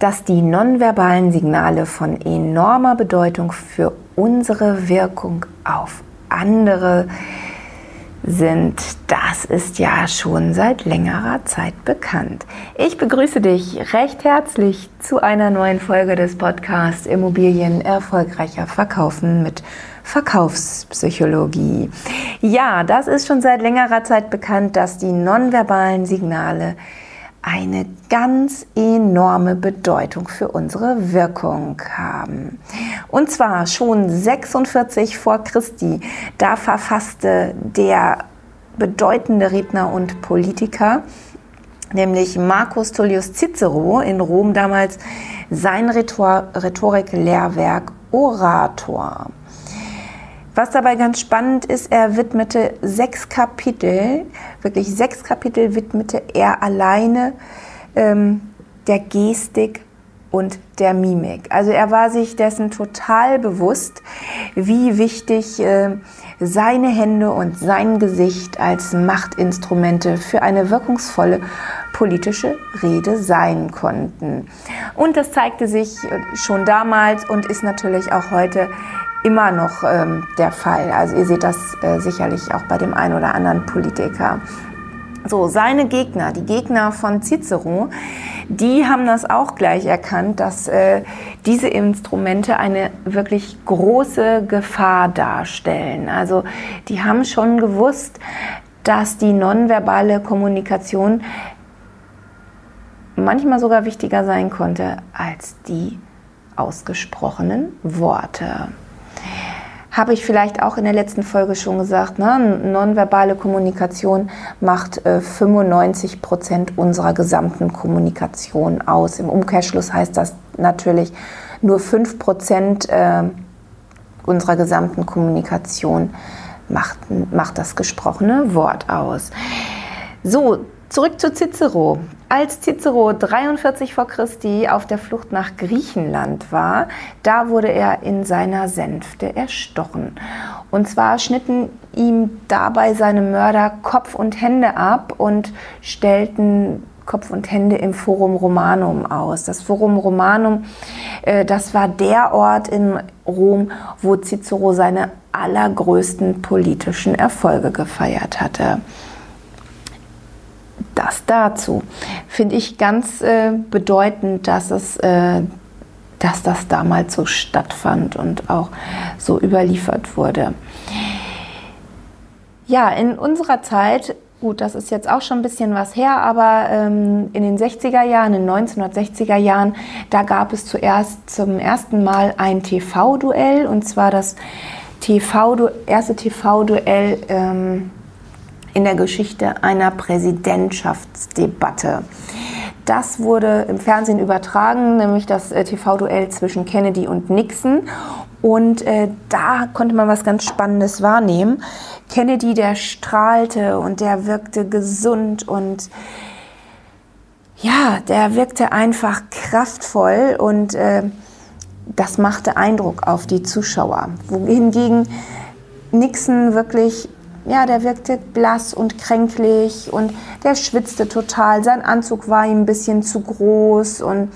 dass die nonverbalen Signale von enormer Bedeutung für unsere Wirkung auf andere sind, das ist ja schon seit längerer Zeit bekannt. Ich begrüße dich recht herzlich zu einer neuen Folge des Podcasts Immobilien erfolgreicher verkaufen mit Verkaufspsychologie. Ja, das ist schon seit längerer Zeit bekannt, dass die nonverbalen Signale eine ganz enorme Bedeutung für unsere Wirkung haben. Und zwar schon 46 vor Christi, da verfasste der bedeutende Redner und Politiker, nämlich Marcus Tullius Cicero in Rom damals sein Rhetor Rhetorik-Lehrwerk Orator. Was dabei ganz spannend ist, er widmete sechs Kapitel, wirklich sechs Kapitel widmete er alleine ähm, der Gestik und der Mimik. Also er war sich dessen total bewusst, wie wichtig äh, seine Hände und sein Gesicht als Machtinstrumente für eine wirkungsvolle politische Rede sein konnten. Und das zeigte sich schon damals und ist natürlich auch heute immer noch ähm, der Fall. Also ihr seht das äh, sicherlich auch bei dem einen oder anderen Politiker. So, seine Gegner, die Gegner von Cicero, die haben das auch gleich erkannt, dass äh, diese Instrumente eine wirklich große Gefahr darstellen. Also die haben schon gewusst, dass die nonverbale Kommunikation manchmal sogar wichtiger sein konnte als die ausgesprochenen Worte habe ich vielleicht auch in der letzten Folge schon gesagt, ne? nonverbale Kommunikation macht äh, 95 Prozent unserer gesamten Kommunikation aus. Im Umkehrschluss heißt das natürlich, nur 5 Prozent äh, unserer gesamten Kommunikation macht, macht das gesprochene Wort aus. So, zurück zu Cicero. Als Cicero 43 vor Christi auf der Flucht nach Griechenland war, da wurde er in seiner Sänfte erstochen. Und zwar schnitten ihm dabei seine Mörder Kopf und Hände ab und stellten Kopf und Hände im Forum Romanum aus. Das Forum Romanum, äh, das war der Ort in Rom, wo Cicero seine allergrößten politischen Erfolge gefeiert hatte das dazu. Finde ich ganz äh, bedeutend, dass es äh, dass das damals so stattfand und auch so überliefert wurde. Ja, in unserer Zeit, gut, das ist jetzt auch schon ein bisschen was her, aber ähm, in den 60er Jahren, in den 1960er Jahren, da gab es zuerst zum ersten Mal ein TV-Duell und zwar das TV erste TV-Duell ähm, in der Geschichte einer Präsidentschaftsdebatte. Das wurde im Fernsehen übertragen, nämlich das äh, TV-Duell zwischen Kennedy und Nixon. Und äh, da konnte man was ganz Spannendes wahrnehmen. Kennedy, der strahlte und der wirkte gesund und ja, der wirkte einfach kraftvoll und äh, das machte Eindruck auf die Zuschauer. Wohingegen Nixon wirklich ja, der wirkte blass und kränklich und der schwitzte total. Sein Anzug war ihm ein bisschen zu groß und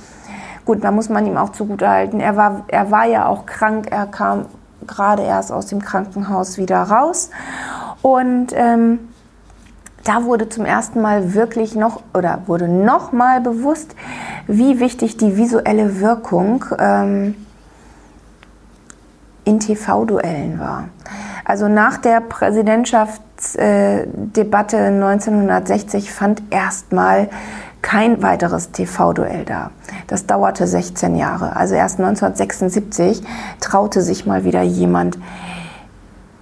gut, da muss man ihm auch zugutehalten. Er war, er war ja auch krank, er kam gerade erst aus dem Krankenhaus wieder raus und ähm, da wurde zum ersten Mal wirklich noch oder wurde noch mal bewusst, wie wichtig die visuelle Wirkung ähm, in TV-Duellen war. Also nach der Präsidentschaftsdebatte 1960 fand erstmal kein weiteres TV-Duell da. Das dauerte 16 Jahre. Also erst 1976 traute sich mal wieder jemand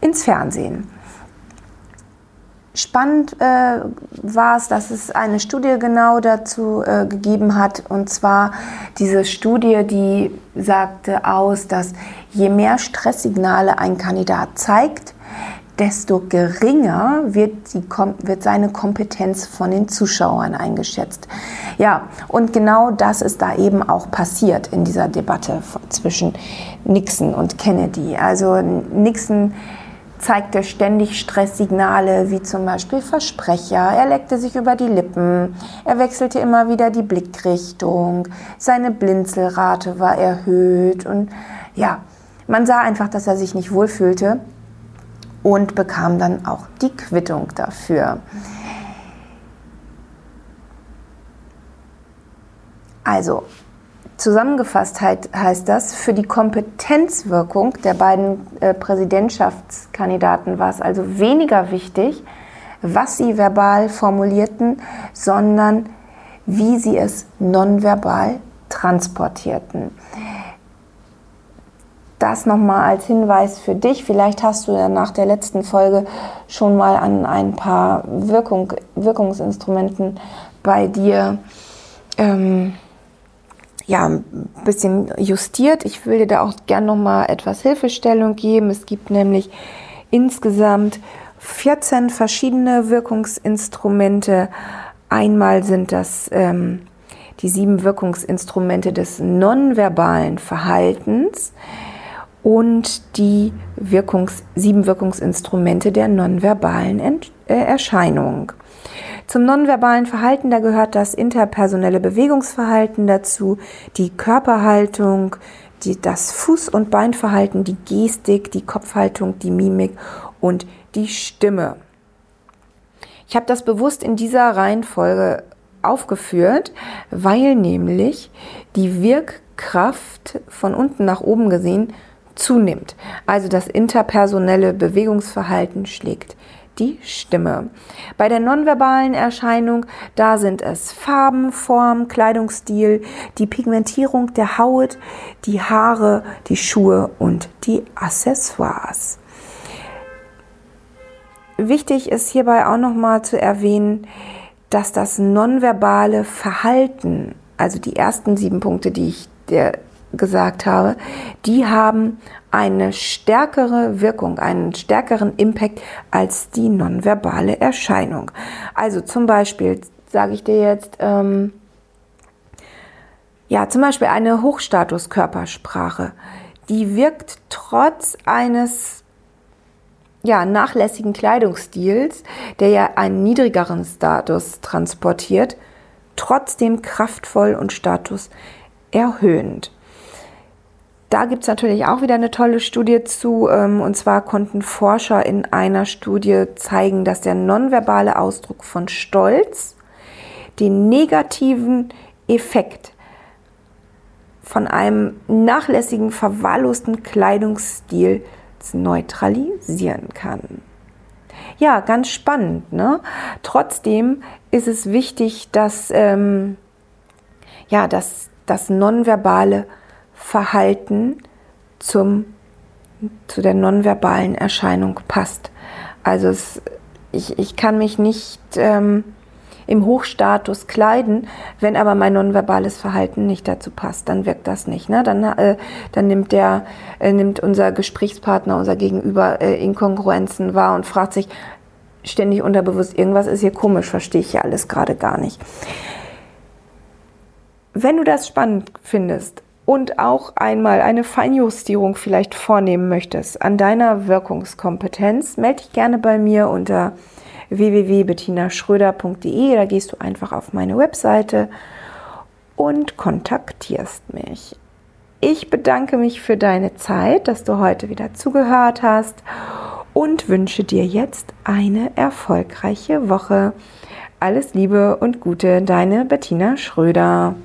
ins Fernsehen. Spannend äh, war es, dass es eine Studie genau dazu äh, gegeben hat. Und zwar diese Studie, die sagte aus, dass je mehr Stresssignale ein Kandidat zeigt, desto geringer wird, die, wird seine Kompetenz von den Zuschauern eingeschätzt. Ja, und genau das ist da eben auch passiert in dieser Debatte zwischen Nixon und Kennedy. Also Nixon zeigte ständig Stresssignale wie zum Beispiel Versprecher. Er leckte sich über die Lippen. Er wechselte immer wieder die Blickrichtung. Seine Blinzelrate war erhöht. Und ja, man sah einfach, dass er sich nicht wohlfühlte und bekam dann auch die Quittung dafür. Also, Zusammengefasst heißt das, für die Kompetenzwirkung der beiden äh, Präsidentschaftskandidaten war es also weniger wichtig, was sie verbal formulierten, sondern wie sie es nonverbal transportierten. Das nochmal als Hinweis für dich. Vielleicht hast du ja nach der letzten Folge schon mal an ein paar Wirkung, Wirkungsinstrumenten bei dir ähm, ja, ein bisschen justiert. Ich will dir da auch gern noch mal etwas Hilfestellung geben. Es gibt nämlich insgesamt 14 verschiedene Wirkungsinstrumente. Einmal sind das ähm, die sieben Wirkungsinstrumente des nonverbalen Verhaltens und die Wirkungs sieben Wirkungsinstrumente der nonverbalen Ent äh, Erscheinung. Zum nonverbalen Verhalten, da gehört das interpersonelle Bewegungsverhalten dazu, die Körperhaltung, die, das Fuß- und Beinverhalten, die Gestik, die Kopfhaltung, die Mimik und die Stimme. Ich habe das bewusst in dieser Reihenfolge aufgeführt, weil nämlich die Wirkkraft von unten nach oben gesehen zunimmt. Also das interpersonelle Bewegungsverhalten schlägt die Stimme. Bei der nonverbalen Erscheinung, da sind es Farben, Form, Kleidungsstil, die Pigmentierung der Haut, die Haare, die Schuhe und die Accessoires. Wichtig ist hierbei auch nochmal zu erwähnen, dass das nonverbale Verhalten, also die ersten sieben Punkte, die ich dir gesagt habe, die haben eine stärkere Wirkung, einen stärkeren Impact als die nonverbale Erscheinung. Also zum Beispiel sage ich dir jetzt, ähm, ja, zum Beispiel eine Hochstatus-Körpersprache, die wirkt trotz eines ja, nachlässigen Kleidungsstils, der ja einen niedrigeren Status transportiert, trotzdem kraftvoll und statuserhöhend. Da gibt es natürlich auch wieder eine tolle Studie zu. Ähm, und zwar konnten Forscher in einer Studie zeigen, dass der nonverbale Ausdruck von Stolz den negativen Effekt von einem nachlässigen, verwahrlosten Kleidungsstil neutralisieren kann. Ja, ganz spannend. Ne? Trotzdem ist es wichtig, dass, ähm, ja, dass das nonverbale Verhalten zum, zu der nonverbalen Erscheinung passt. Also es, ich, ich kann mich nicht ähm, im Hochstatus kleiden, wenn aber mein nonverbales Verhalten nicht dazu passt, dann wirkt das nicht. Ne? Dann, äh, dann nimmt, der, äh, nimmt unser Gesprächspartner, unser Gegenüber äh, Inkongruenzen wahr und fragt sich ständig unterbewusst, irgendwas ist hier komisch, verstehe ich ja alles gerade gar nicht. Wenn du das spannend findest, und auch einmal eine Feinjustierung vielleicht vornehmen möchtest an deiner Wirkungskompetenz, melde dich gerne bei mir unter www.bettinaschröder.de. Da gehst du einfach auf meine Webseite und kontaktierst mich. Ich bedanke mich für deine Zeit, dass du heute wieder zugehört hast und wünsche dir jetzt eine erfolgreiche Woche. Alles Liebe und Gute, deine Bettina Schröder.